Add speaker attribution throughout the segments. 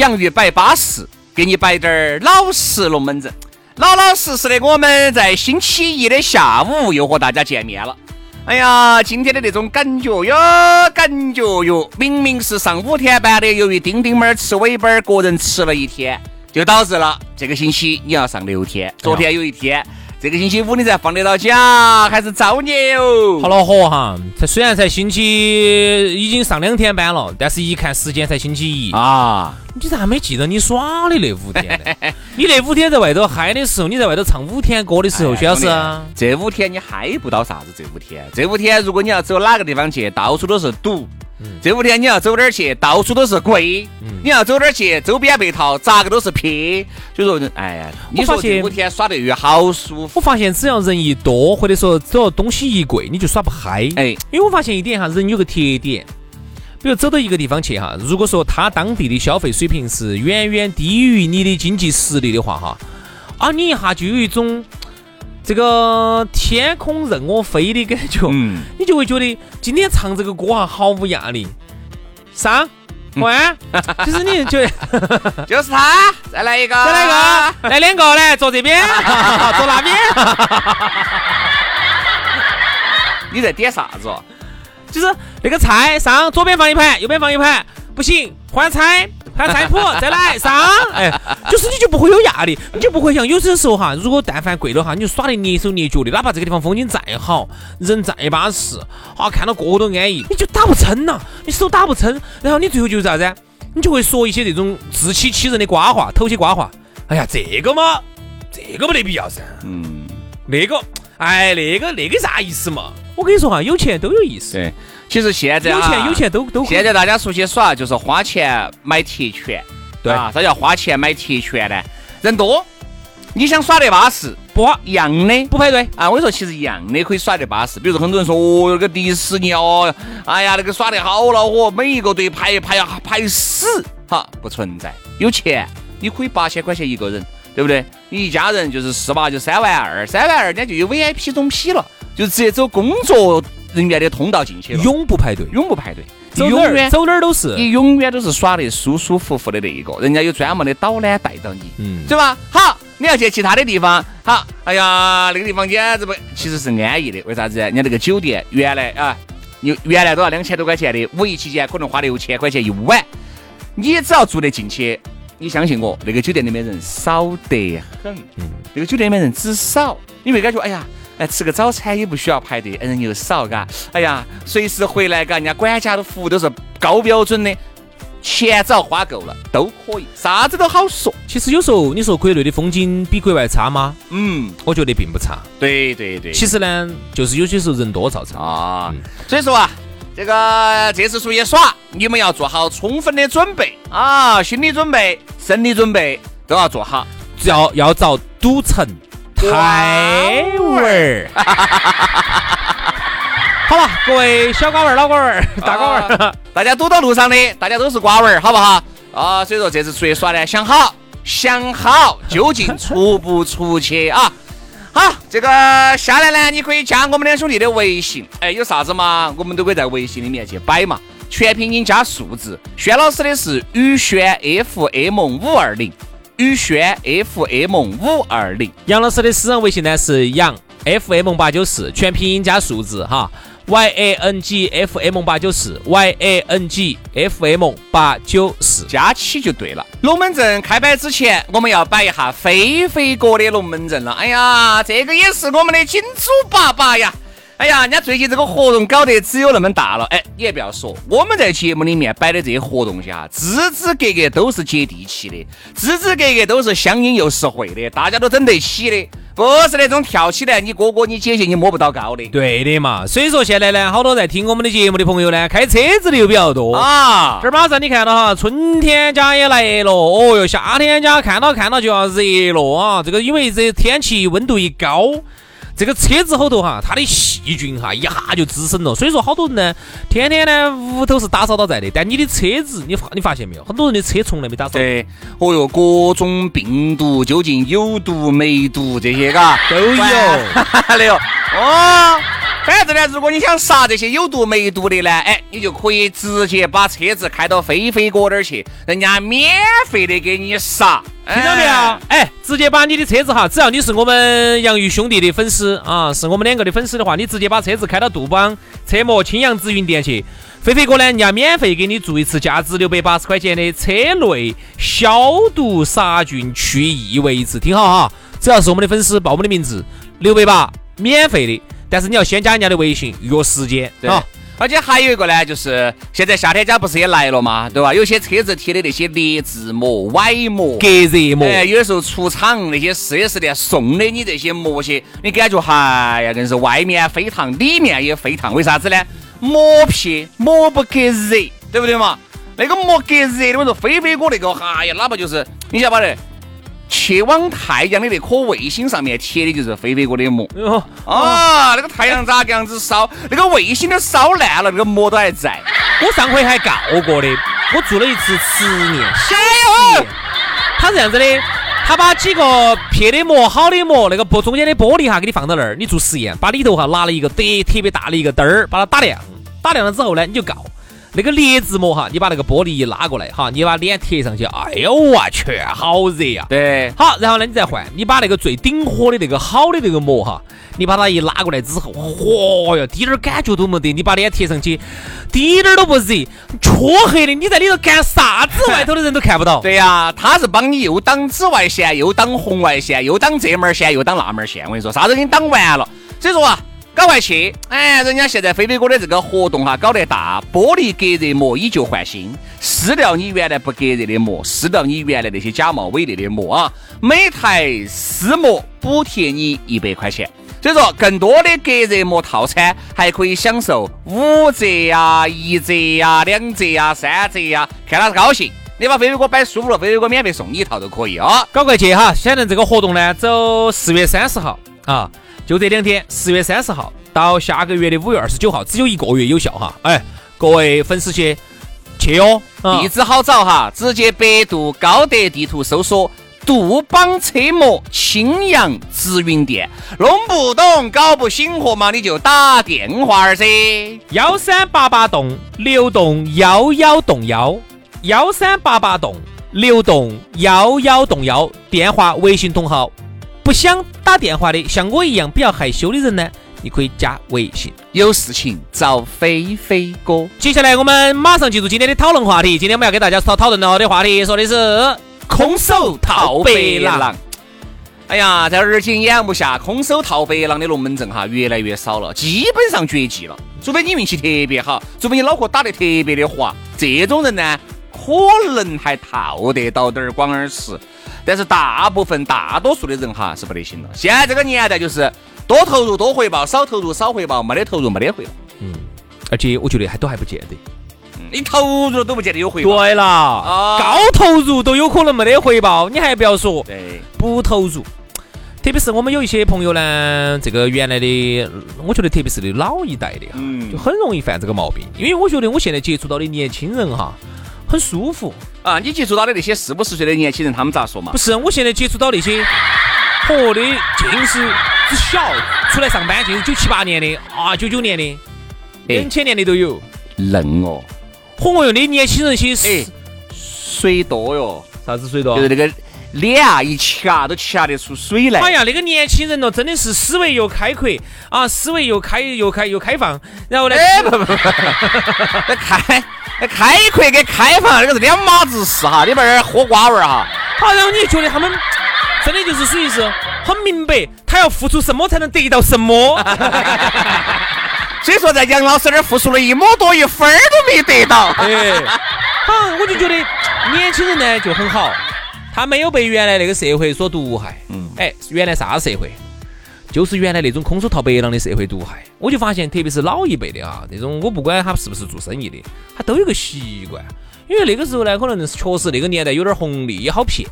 Speaker 1: 洋芋摆巴适，给你摆点儿老实龙门阵。老老实实的，我们在星期一的下午又和大家见面了。哎呀，今天的那种感觉哟，感觉哟，明明是上五天班的，由于丁丁儿吃尾巴，个人吃了一天，就导致了这个星期你要上六天。昨天有一天。这个星期五你才放得到假，还是造孽哦！
Speaker 2: 好恼火哈！才虽然才星期已经上两天班了，但是一看时间才星期一
Speaker 1: 啊！
Speaker 2: 你咋没记得你耍的那五天呢？你那五天在外头嗨的时候，你在外头唱五天歌的时候，薛老师，
Speaker 1: 这五天你嗨不到啥子？这五天，这五天如果你要走哪个地方去，到处都是堵。这五天你要走哪儿去，到处都是贵。你要走哪儿去，周边被套咋个都是撇。所以说，哎呀，你说这五天耍得越好舒服。
Speaker 2: 我发现只要人一多，或者说只要东西一贵，你就耍不嗨。哎，因为我发现一点哈，人有个特点，比如走到一个地方去哈，如果说他当地的消费水平是远远低于你的经济实力的话哈，啊，你一下就有一种。这个天空任我飞的感觉，嗯，你就会觉得今天唱这个歌哈毫无压力。上换，其实你觉
Speaker 1: 得 就是他，再来一个，
Speaker 2: 再来一个，来两个来坐这边，坐那边。
Speaker 1: 你在点啥子？
Speaker 2: 就是那个菜上，左边放一盘，右边放一盘，不行，换菜。看菜谱，再来上，哎，就是你就不会有压力，你就不会像有些时候哈，如果但凡贵了哈，你就耍得蹑手蹑脚的，哪怕这个地方风景再好，人再巴适，啊，看到个个都安逸，你就打不撑呐，你手打不撑，然后你最后就是啥子？你就会说一些这种自欺欺人的瓜话，偷些瓜话。哎呀，这个嘛，这个没得必要噻。嗯，那个，哎，那个那个啥意思嘛？我跟你说哈，有钱都有意思。
Speaker 1: 对。其实现在
Speaker 2: 有钱有钱都都
Speaker 1: 现在大家出去耍就是花钱买特权，
Speaker 2: 对啊，
Speaker 1: 啥叫花钱买特权呢？人多，你想耍得巴适，不一样的
Speaker 2: 不排队
Speaker 1: 啊！我跟你说，其实一样的可以耍得巴适。比如说很多人说哦，那个迪士尼哦，哎呀，那个耍得好恼火，每一个队排排呀排死，哈，不存在。有钱你可以八千块钱一个人，对不对？你一家人就是四八就三万二，三万二人家就有 VIP 中 P 了，就直接走工作。人员的通道进去了，
Speaker 2: 永不排队，
Speaker 1: 永不排队，
Speaker 2: 永远。走哪儿都是，
Speaker 1: 你永远都是耍的舒舒服服的那一个，人家有专门的导览带到你，嗯，对吧？好，你要去其他的地方，好，哎呀，那个地方简直不，其实是安逸的，为啥子？人家那个酒店原来啊，你原来都要两千多块钱的，五一期间可能花六千块钱一晚，你只要住得进去，你相信我，那个酒店里面人少得很，嗯，那个酒店里面人只少，你会感觉，哎呀。来吃个早餐也不需要排队，人又少，嘎。哎呀，随时回来，嘎，人家管家的服务都是高标准的，钱只要花够了都可以，啥子都好说。
Speaker 2: 其实有时候你说国内的风景比国外差吗？嗯，我觉得并不差。
Speaker 1: 对对对。
Speaker 2: 其实呢，就是有些时候人多造成
Speaker 1: 啊。所以说啊，这个这次出去耍，你们要做好充分的准备啊，心理准备、生理准备都要做好，
Speaker 2: 要要找赌城。开玩儿，好了，各位小瓜娃儿、老瓜娃儿、大瓜娃儿，
Speaker 1: 大家堵到路上的，大家都是瓜娃儿，好不好？啊，所以说这次出去耍呢，想好，想好究竟出不出去啊？好，这个下来呢，你可以加我们两兄弟的微信，哎，有啥子嘛，我们都可以在微信里面去摆嘛，全拼音加数字，轩老师的是宇轩 FM 五二零。宇轩 FM 五二零，
Speaker 2: 杨老师的私人微信呢是杨 FM 八九四，全拼音加数字哈。y a n g f m 八九四，y a n g f m 八九四，
Speaker 1: 加起就对了。龙门阵开摆之前，我们要摆一下飞飞哥的龙门阵了。哎呀，这个也是我们的金主爸爸呀。哎呀，人家最近这个活动搞得只有那么大了。哎，你也不要说，我们在节目里面摆的这些活动下，支支格格都是接地气的，支支格格都是相应又实惠的，大家都整得起的，不是那种跳起来你哥哥你姐姐你摸不到高的。
Speaker 2: 对的嘛，所以说现在呢，好多在听我们的节目的朋友呢，开车子的又比较多
Speaker 1: 啊。
Speaker 2: 这儿马上你看到哈，春天家也来了，哦哟，夏天家看到看到就要热了啊。这个因为这天气温度一高。这个车子后头哈，它的细菌哈一下就滋生了，所以说好多人呢，天天呢屋头是打扫到在的，但你的车子，你发你发现没有，很多人的车从来没打扫。
Speaker 1: 对，哦哟，各种病毒，究竟有毒没毒这些嘎
Speaker 2: 都有，
Speaker 1: 没有哦。反正呢，如果你想杀这些有毒没毒的呢，哎，你就可以直接把车子开到飞飞哥那儿去，人家免费的给你杀。
Speaker 2: 听到没有？哎，直接把你的车子哈，只要你是我们杨玉兄弟的粉丝啊，是我们两个的粉丝的话，你直接把车子开到杜邦车模青阳紫云店去，飞飞哥呢，人家免费给你做一次价值六百八十块钱的车内消毒杀菌去异味一次。听好哈，只要是我们的粉丝报我们的名字，六百八免费的，但是你要先加人家的微信约时间啊。
Speaker 1: 而且还有一个呢，就是现在夏天家不是也来了嘛，对吧？有些车子贴的那些劣质膜、歪膜、
Speaker 2: 隔热膜，
Speaker 1: 哎，有的时候出厂那些四 S 店送的你这些膜些，你感觉哎呀，硬是外面飞烫，里面也飞烫，为啥子呢？膜皮膜不隔热，对不对嘛？那个膜隔热的，我说飞飞哥那个，哎呀，哪怕就是你晓得不？去往太阳的那颗卫星上面贴的就是飞飞哥的膜啊！那个太阳咋个样子烧？那个卫星都烧烂了，那个膜都还在。
Speaker 2: 我上回还告过的，我做了一次实验，小实验。他是这样子的，他把几个撇的膜、好的膜，那个玻中间的玻璃哈，给你放到那儿，你做实验，把里头哈拿了一个特特别大的一个灯儿，把它打亮，打亮了之后呢，你就告。那个劣质膜哈，你把那个玻璃一拉过来哈，你把脸贴上去，哎呦我去，好热呀！
Speaker 1: 对，
Speaker 2: 好，然后呢，你再换，你把那个最顶火的那个好的那个膜哈，你把它一拉过来之后，嚯哟，滴点儿感觉都没得，你把脸贴上去，滴点儿都不热，黢黑的，你在里头干啥子？外头的人都看不到。
Speaker 1: 对呀，他是帮你又挡紫外线，又挡红外线，又挡这门线，又挡那门线。我跟你说，啥子给你挡完了？所以说啊。赶快去！哎，人家现在飞飞哥的这个活动哈，搞得大，玻璃隔热膜以旧换新，撕掉你原来不隔热的膜，撕掉你原来那些假冒伪劣的膜啊！每台撕膜补贴你一百块钱，所以说更多的隔热膜套餐还可以享受五折呀、一折呀、两折呀、三折呀，看他是高兴。你把飞飞哥摆舒服了，飞飞哥免费送你一套都可以啊！
Speaker 2: 赶快去哈！现在这个活动呢，走四月三十号啊。就这两天，十月三十号到下个月的五月二十九号，只有一个月有效哈！哎，各位粉丝去去哦，
Speaker 1: 地址好找哈，直接百度高德地图搜索杜邦车模青阳直营店，弄不懂搞不醒活嘛，你就打电话儿噻，
Speaker 2: 幺三八八栋六栋幺幺栋幺，幺三八八栋六栋幺幺栋幺，电话微信同号。不想打电话的，像我一样比较害羞的人呢，你可以加微信，
Speaker 1: 有事情找飞飞哥。
Speaker 2: 接下来我们马上进入今天的讨论话题。今天我们要给大家讨讨论到的话题，说的是
Speaker 1: 空手套白狼。哎呀，在耳今眼目下，空手套白狼的龙门阵哈越来越少了，基本上绝迹了。除非你运气特别好，除非你脑壳打得特别的滑，这种人呢，可能还套得到点儿广耳池。但是大部分、大多数的人哈是不得行了。现在这个年代就是多投入多回报，少投入少回报，没得投入没得回报。
Speaker 2: 嗯，而且我觉得还都还不见得。
Speaker 1: 你投入都不见得有回报。
Speaker 2: 对了，啊，高投入都有可能没得回报，你还不要说。
Speaker 1: 对，
Speaker 2: 不投入，特别是我们有一些朋友呢，这个原来的，我觉得特别是的老一代的哈，就很容易犯这个毛病。因为我觉得我现在接触到的年轻人哈。很舒服
Speaker 1: 啊！你接触到的那些四五十岁的年轻人，他们咋说嘛？
Speaker 2: 不是，我现在接触到那些，嚯的，尽是只小，出来上班就是九七八年的啊，九九年的，两千年的都有。
Speaker 1: 嫩哦，
Speaker 2: 嚯哟，那年轻人些
Speaker 1: 水多哟，
Speaker 2: 啥子水多？
Speaker 1: 就是那个脸啊一掐都掐得出水来。
Speaker 2: 哎呀，那个年轻人哦，真的是思维又开阔啊，思维又开又开又开放，然后呢，
Speaker 1: 哎不不不，那开那开阔跟开放那个是两码子事哈，里边儿喝瓜味儿哈。
Speaker 2: 好，然后你就觉得他们真的就是属于是很明白，他要付出什么才能得到什么。
Speaker 1: 所以说，在杨老师那儿付出了一亩多，一分儿都没得到。
Speaker 2: 哎，好，我就觉得年轻人呢就很好，他没有被原来那个社会所毒害。嗯，哎，原来啥社会？就是原来那种空手套白狼的社会毒害。我就发现，特别是老一辈的啊，那种我不管他是不是做生意的，他都有个习惯，因为那个时候呢，可能是确实那个年代有点红利，也好骗。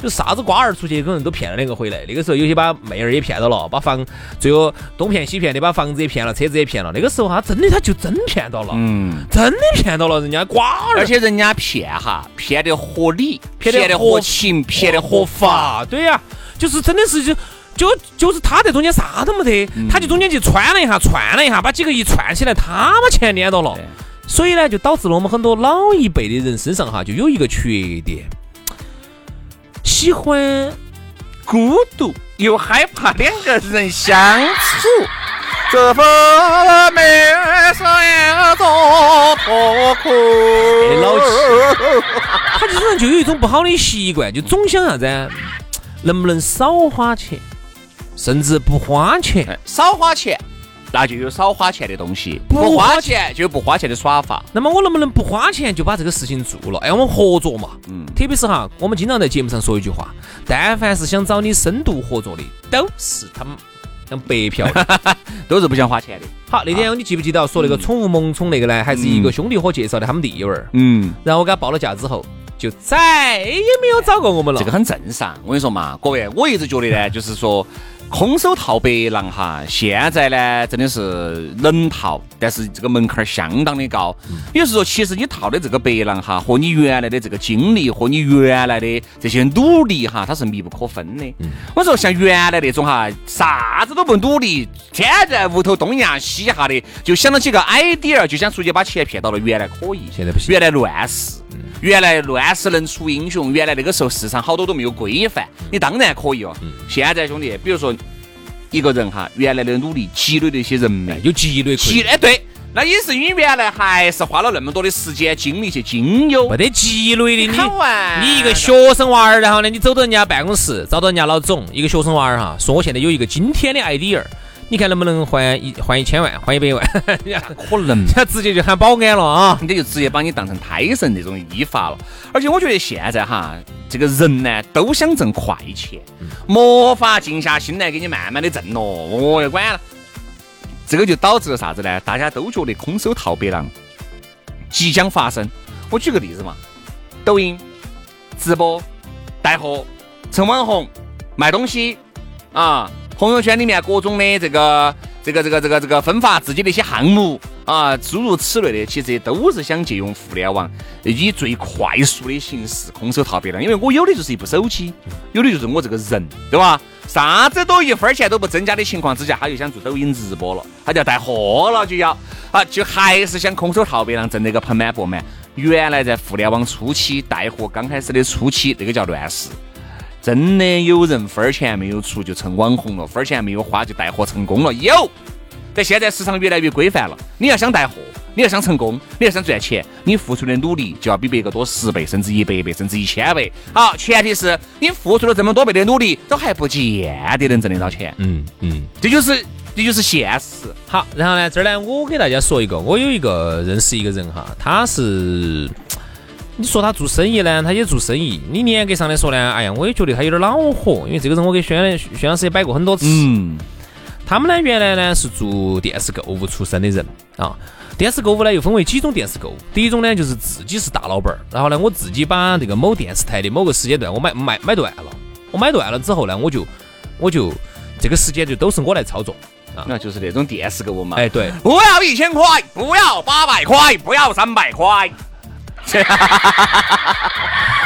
Speaker 2: 就啥子瓜儿出去，可能都骗了两个回来。那个时候有些把妹儿也骗到了，把房最后东骗西骗的，把房子也骗了，车子也骗了。那个时候他真的他就真骗到了，嗯，真的骗到了人家瓜儿。
Speaker 1: 而且人家骗哈，骗得合理，骗得合情，骗得合法。
Speaker 2: 对呀，就是真的是就就就是他在中间啥都没得，他就中间去串了一下，串了一下，把几个一串起来，他把钱撵到了。所以呢，就导致了我们很多老一辈的人身上哈，就有一个缺点。喜欢
Speaker 1: 孤独，又害怕两个人相处，这份美是一种痛苦。
Speaker 2: 老气，他这种人就有一种不好的习惯，就总想啥子，能不能少花钱，甚至不花钱，
Speaker 1: 少花钱。那就有少花钱的东西，不花钱就有不花钱的耍法。
Speaker 2: 那么我能不能不花钱就把这个事情做了？哎，我们合作嘛。嗯。特别是哈，我们经常在节目上说一句话：，但凡是想找你深度合作的，都是他们想白嫖，
Speaker 1: 都是不想花钱的。
Speaker 2: 好，那天你记不记得说那个宠物萌宠那个呢？还是一个兄弟伙介绍的他们弟娃儿。嗯。然后我给他报了价之后，就再也没有找过我们了。
Speaker 1: 这个很正常。我跟你说嘛，各位，我一直觉得呢，就是说。空手套白狼哈，现在呢真的是能套，但是这个门槛相当的高。也就是说，其实你套的这个白狼哈，和你原来的这个经历和你原来的这些努力哈，它是密不可分的。我说像原来那种哈，啥子都不努力，天天在屋头东一下西一下的，就想到几个 idea，就想出去把钱骗到了，原来可以，
Speaker 2: 现在不行，
Speaker 1: 原来乱世。原来乱世能出英雄，原来那个时候市场好多都没有规范，你当然可以哦。现在兄弟，比如说一个人哈，原来的努力积累的一些人脉，
Speaker 2: 有积累
Speaker 1: 积累对，那也是因为原来还是花了那么多的时间精力去经营，
Speaker 2: 没得积累的。你你一个学生娃儿，然后呢，你走到人家办公室，找到人家老总，一个学生娃儿哈，说我现在有一个今天的 idea。你看能不能还一还一千万，还一百万？
Speaker 1: 可能，
Speaker 2: 他直接就喊保安了啊！
Speaker 1: 你就直接把你当成胎神那种依法了。而且我觉得现在哈，这个人呢都想挣快钱，没法静下心来给你慢慢的挣咯。我也管了，这个就导致了啥子呢？大家都觉得空手套白狼即将发生。我举个例子嘛，抖音直播带货、成网红、卖东西啊。朋友圈里面各种的这个这个这个这个这个分发自己的一些项目啊，诸如此类的，其实都是想借用互联网，以最快速的形式空手套白狼。因为我有的就是一部手机，有的就是我这个人，对吧？啥子都一分钱都不增加的情况之下，他就想做抖音直播了，他就要带货了，就要啊，就还是想空手套白狼，挣那个盆满钵满。原来在互联网初期带货刚开始的初期，那个叫乱世。真的有人分儿钱没有出就成网红了，分儿钱没有花就带货成功了。有，但现在市场越来越规范了。你要想带货，你要想成功，你要想赚钱，你付出的努力就要比别个多十倍，甚至一百倍，甚至一千倍。好，前提是你付出了这么多倍的努力，都还不见得能挣得到钱。嗯嗯，这就是这就是现实。
Speaker 2: 好，然后呢，这儿呢，我给大家说一个，我有一个认识一个人哈，他是。你说他做生意呢，他也做生意。你严格上来说呢，哎呀，我也觉得他有点恼火，因为这个人我给轩轩老师也摆过很多次。嗯。他们呢，原来呢是做电视购物出身的人啊。电视购物呢又分为几种电视购物。第一种呢就是自己是大老板儿，然后呢我自己把这个某电视台的某个时间段我买买买断了，我买断了之后呢，我就我就这个时间就都是我来操作
Speaker 1: 啊。那就是那种电视购物嘛。
Speaker 2: 哎，对。
Speaker 1: 不要一千块，不要八百块，不要三百块。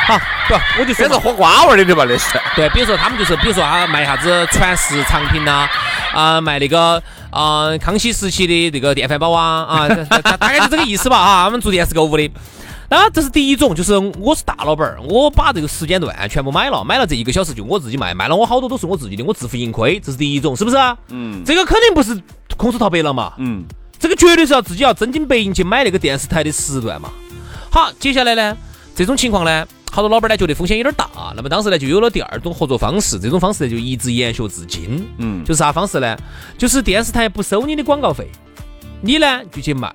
Speaker 2: 好，不，我就说
Speaker 1: 是喝瓜味的对吧？那是。
Speaker 2: 对，比如说他们就是，比如说他卖啥子传世藏品呐，啊，卖那个啊康熙时期的那个电饭煲啊，啊，大概就这个意思吧啊。他们做电视购物的，那这是第一种，就是我是大老板儿，我把这个时间段全部买了，买了这一个小时就我自己卖，卖了我好多都是我自己的，我自负盈亏，这是第一种，是不是？嗯，这个肯定不是空手套白狼嘛。嗯，这个绝对是要自己要真金白银去买那个电视台的时段嘛。好，接下来呢，这种情况呢。好多老板呢觉得风险有点大，那么当时呢就有了第二种合作方式，这种方式呢就一直延续至今。嗯，就是啥方式呢？就是电视台不收你的广告费，你呢就去卖，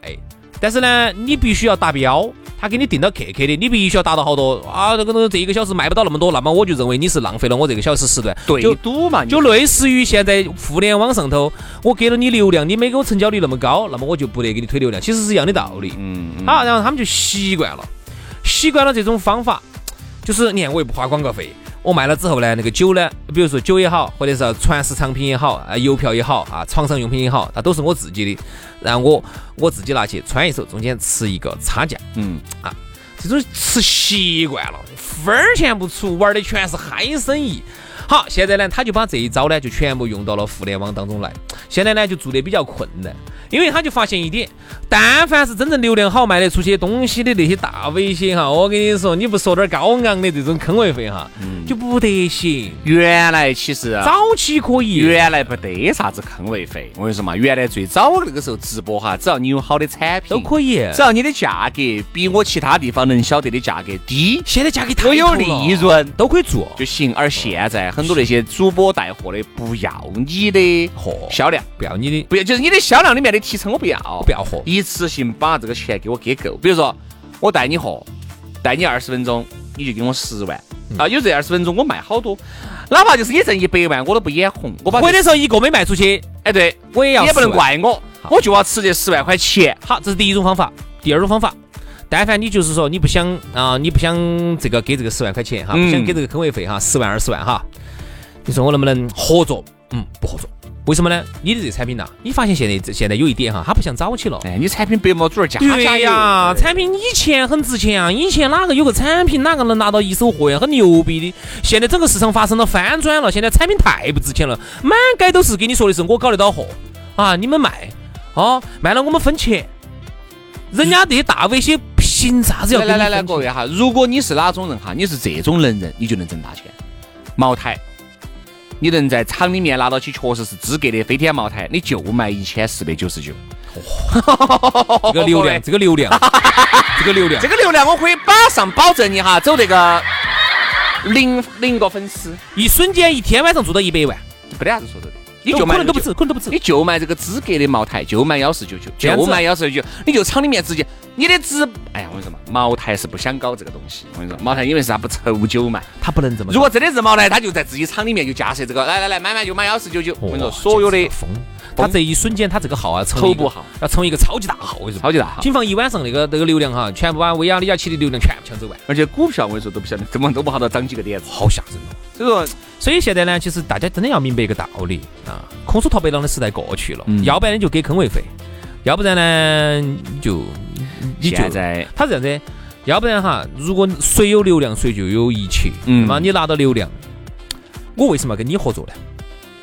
Speaker 2: 但是呢你必须要达标，他给你定到克克的，你必须要达到好多啊，这个这一个小时卖不到那么多，那么我就认为你是浪费了我这个小时时段。
Speaker 1: 对就赌嘛，
Speaker 2: 就类似于现在互联网上头，我给了你流量，你没给我成交率那么高，那么我就不得给你推流量，其实是一样的道理。嗯，好，然后他们就习惯了，习惯了这种方法。就是你看，我又不花广告费，我卖了之后呢，那个酒呢，比如说酒也好，或者是传世藏品也好，啊，邮票也好，啊，床上用品也好，它都是我自己的，然后我我自己拿去穿一手，中间吃一个差价，嗯啊，这种吃习惯了，分儿钱不出，玩的全是嗨生意。好，现在呢，他就把这一招呢，就全部用到了互联网当中来，现在呢，就做的比较困难。因为他就发现一点，但凡是真正流量好卖得出去东西的那些大 V 些哈，我跟你说，你不说点高昂的这种坑位费哈，就不得行。
Speaker 1: 原来其实
Speaker 2: 早期可以，
Speaker 1: 原来不得啥子坑位费。我跟你说嘛，原来最早那个时候直播哈，只要你有好的产品
Speaker 2: 都可以，
Speaker 1: 只要你的价格比我其他地方能晓得的价格低，
Speaker 2: 现在价格太
Speaker 1: 有利润
Speaker 2: 都可以做
Speaker 1: 就行。而现在很多那些主播带货的不要你的货销量，
Speaker 2: 不要你的，
Speaker 1: 不要就是你的销量里面的。提成我不要，
Speaker 2: 不要货，
Speaker 1: 一次性把这个钱给我给够。比如说，我带你货，带你二十分钟，你就给我十万啊！有这二十分钟，我卖好多，哪怕就是你挣一百万，我都不眼红。我把
Speaker 2: 或者说一个没卖出去，
Speaker 1: 哎，对
Speaker 2: 我也要，
Speaker 1: 也不能怪我，我就要吃这十万块钱。
Speaker 2: 好，这是第一种方法。第二种方法，但凡你就是说你不想啊，你不想这个给这个十万块钱哈，不想给这个坑位费哈，十万二十万哈，你说我能不能合作？嗯，不合作。为什么呢？你的这产品呐，你发现现在现在有一点哈，它不像早期了。
Speaker 1: 哎，你产品白毛猪儿加
Speaker 2: 对呀，产品以前很值钱啊，以前哪个有个产品，哪个能拿到一手货呀，很牛逼的。现在整个市场发生了翻转了，现在产品太不值钱了，满街都是给你说的是我搞得到货啊，你们卖啊，卖了我们分钱。人家这些大 V 些凭啥子要
Speaker 1: 来来来，各位哈，如果你是哪种人哈，你是这种能人，你就能挣大钱。茅台。你能在厂里面拿到起确实是资格的飞天茅台，你就卖一千四百九十九。
Speaker 2: 这个流量，这个流量，这个流量，
Speaker 1: 这个流量，我可以马上保证你哈，走这个零零个粉丝，
Speaker 2: 一瞬间一天晚上做到一百万，
Speaker 1: 不得啥子说头的。你就
Speaker 2: 可能都不止，可能都不止。
Speaker 1: 你就卖这个资格的茅台，就卖幺四九九，就卖幺四九九，你就厂里面直接，你的资，哎呀，我跟你说嘛，茅台是不想搞这个东西。我跟你说，茅台因为是啥不愁酒嘛，
Speaker 2: 他不能这么。
Speaker 1: 如果真的是茅台，他就在自己厂里面就架设这个，来来来，买买就买幺四九九。我跟你说，所有的
Speaker 2: 疯，他这一瞬间他这个号啊，
Speaker 1: 头部号
Speaker 2: 要成为一个超级大号，我跟你说，
Speaker 1: 超级大号。
Speaker 2: 谨防一晚上那个那个流量哈，全部把薇娅李佳琦的流量全部抢走完。
Speaker 1: 而且股票我跟你说都不晓得，怎么都不好到涨几个点子，
Speaker 2: 好吓人哦。所以说，所以现在呢，其实大家真的要明白一个道理啊，空手套白狼的时代过去了，要不然你就给坑位费，要不然呢就
Speaker 1: 你现在
Speaker 2: 他是这样子，要不然哈，如果谁有流量谁就有一切，嗯，那么你拿到流量，我为什么要跟你合作呢？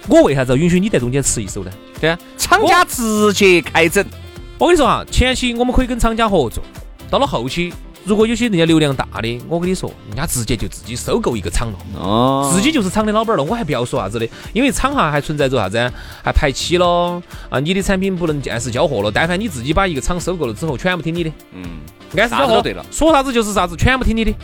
Speaker 2: 我为啥子要允许你在中间吃一手呢？
Speaker 1: 对啊，厂家直接开整。
Speaker 2: 我跟你说哈，前期我们可以跟厂家合作，到了后期。如果有些人家流量大的，我跟你说，人家直接就自己收购一个厂了，哦，自己就是厂的老板了，我还不要说啥子的，因为厂哈还存在着啥子，还排期咯，啊，你的产品不能按时交货了，但凡你自己把一个厂收购了之后，全部听你的，嗯，按时交货，
Speaker 1: 对了，
Speaker 2: 说啥子就是啥子，全部听你的。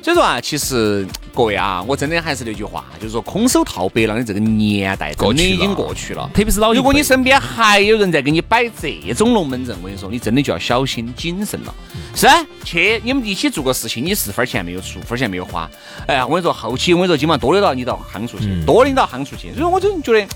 Speaker 1: 所以说啊，其实各位啊，我真的还是那句话，就是说空手套白狼的这个年代真的已经过去了。
Speaker 2: 特别是老
Speaker 1: 如果你身边还有人在给你摆这种龙门阵，我跟你说，你真的就要小心谨慎了。是啊，去你们一起做个事情，你是分钱没有出，分钱没有花。哎呀，我跟你说，后期我跟你说，基本上多的到你到夯出去，多领到夯出去。所以，我真觉得。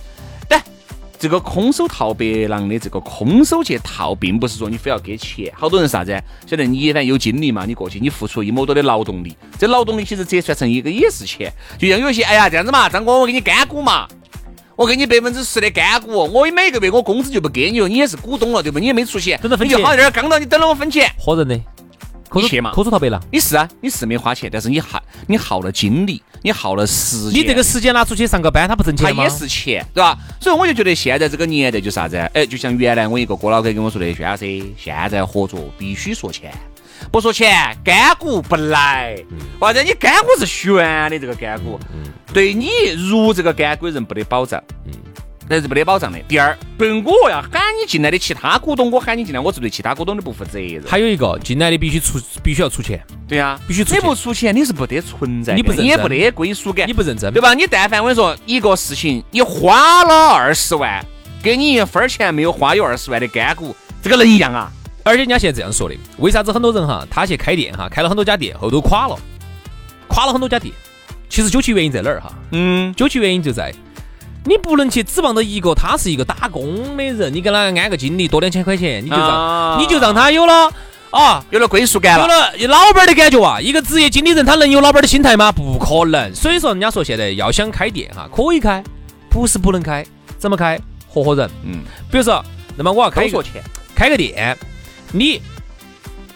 Speaker 1: 这个空手套白狼的这个空手去套，并不是说你非要给钱。好多人啥子？晓得你反正有精力嘛，你过去你付出一亩多的劳动力，这劳动力其实折算成一个也是钱。就像有些哎呀这样子嘛，张哥我给你干股嘛，我给你百分之十的干股，我每个月我工资就不给你了，你也是股东了对不？你也没出钱，
Speaker 2: 你
Speaker 1: 就好在这儿刚到你等着我分钱，
Speaker 2: 唬人的。
Speaker 1: 你去嘛，
Speaker 2: 抠出套白了，
Speaker 1: 你是啊，你是没花钱，但是你耗你耗了精力，你耗了时间，
Speaker 2: 你这个时间拿出去上个班，他不挣钱
Speaker 1: 吗？他也是钱，对吧？所以我就觉得现在这个年代就啥子？哎，就像原来我一个哥老倌跟我说的，轩老师，现在合作必须说钱。
Speaker 3: 不说钱，干股不来。或者你干股是悬的，这个干股，对你入这个干股人不得保障。那是没得保障的。第二，不是我要喊你进来的其他股东，我喊你进来，我是对其他股东的不负责任。
Speaker 2: 还有一个，进来的必须出，必须要出钱。
Speaker 3: 对呀，
Speaker 2: 必须出。
Speaker 3: 你不出钱，你是不得存在，
Speaker 2: 你不
Speaker 3: 你也不得归属感，
Speaker 2: 你不认真，
Speaker 3: 对吧？你但凡我跟你说一个事情，你花了二十万，给你一分钱没有花，有二十万的干股，这个能一样啊？
Speaker 2: 而且人家现在这样说的，为啥子很多人哈，他去开店哈，开了很多家店后头垮了，垮了很多家店。其实究其原因在哪儿哈？嗯，究其原因就在。你不能去指望着一个，他是一个打工的人，你给他安个经理多两千块钱，你就让你就让他有了啊，
Speaker 3: 有了归属感
Speaker 2: 了，有了老板的感觉啊。一个职业经理人他能有老板的心态吗？不可能。所以说，人家说现在要想开店哈，可以开，不是不能开，怎么开？合伙人，嗯，比如说，那么我要开一个
Speaker 3: 钱，
Speaker 2: 开个店，你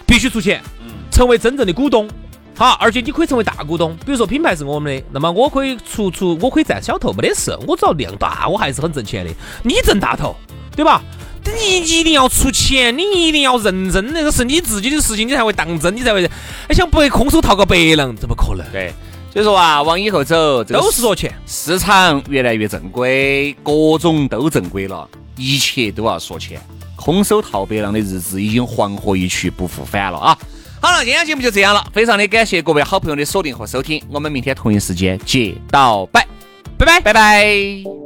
Speaker 2: 必须出钱，嗯，成为真正的股东。好，而且你可以成为大股东，比如说品牌是我们的，那么我可以出出，我可以占小头，没得事，我只要量大，我还是很挣钱的。你挣大头，对吧？你一定要出钱，你一定要认真，那个是你自己的事情，你才会当真，你才会。还想不会空手套个白狼，怎么可能？
Speaker 3: 对，所以说啊，往以后走，
Speaker 2: 都是说钱。
Speaker 3: 市场越来越正规，各种都正规了，一切都要说钱。空手套白狼的日子已经黄河一去不复返了啊！好了，今天节目就这样了，非常的感谢各位好朋友的锁定和收听，我们明天同一时间接到拜，
Speaker 2: 拜拜
Speaker 3: 拜拜。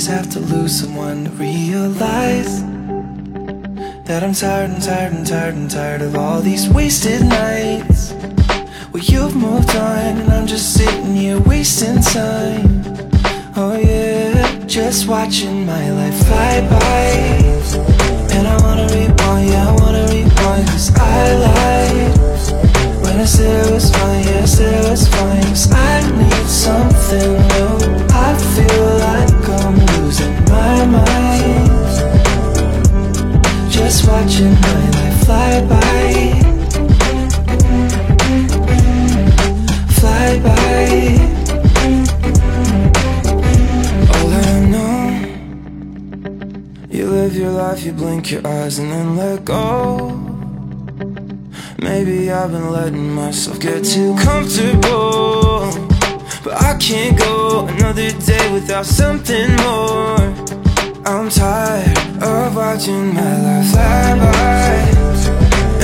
Speaker 3: Someone to realize that I'm tired and tired and tired and tired of all these wasted nights. Well, you've moved on, and I'm just sitting here wasting time. Oh, yeah, just watching my life fly by. And I wanna rewind, yeah, I wanna rewind, cause I lied. When I said it was fine, yeah, I said it was fine, cause I need something new. I your eyes and then let go. Maybe I've been letting myself get too comfortable but I can't go another day without something more. I'm tired of watching my life fly by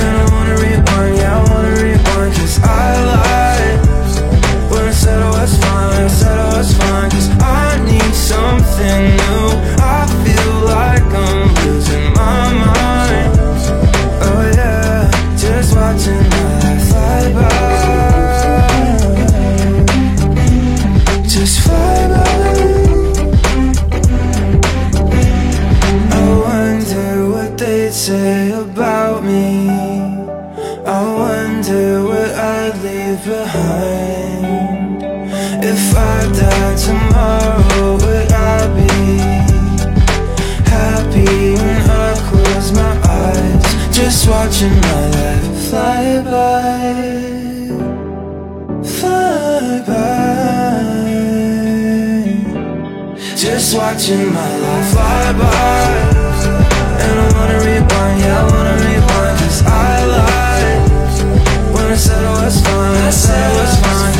Speaker 3: And I wanna rewind, yeah I wanna rewind Cause I lied. When I said I was fine, I said I was fine watching my life. Fly by And I wanna rewind, yeah, I wanna rewind. Cause I lied. When I said I was fine, I said I was fine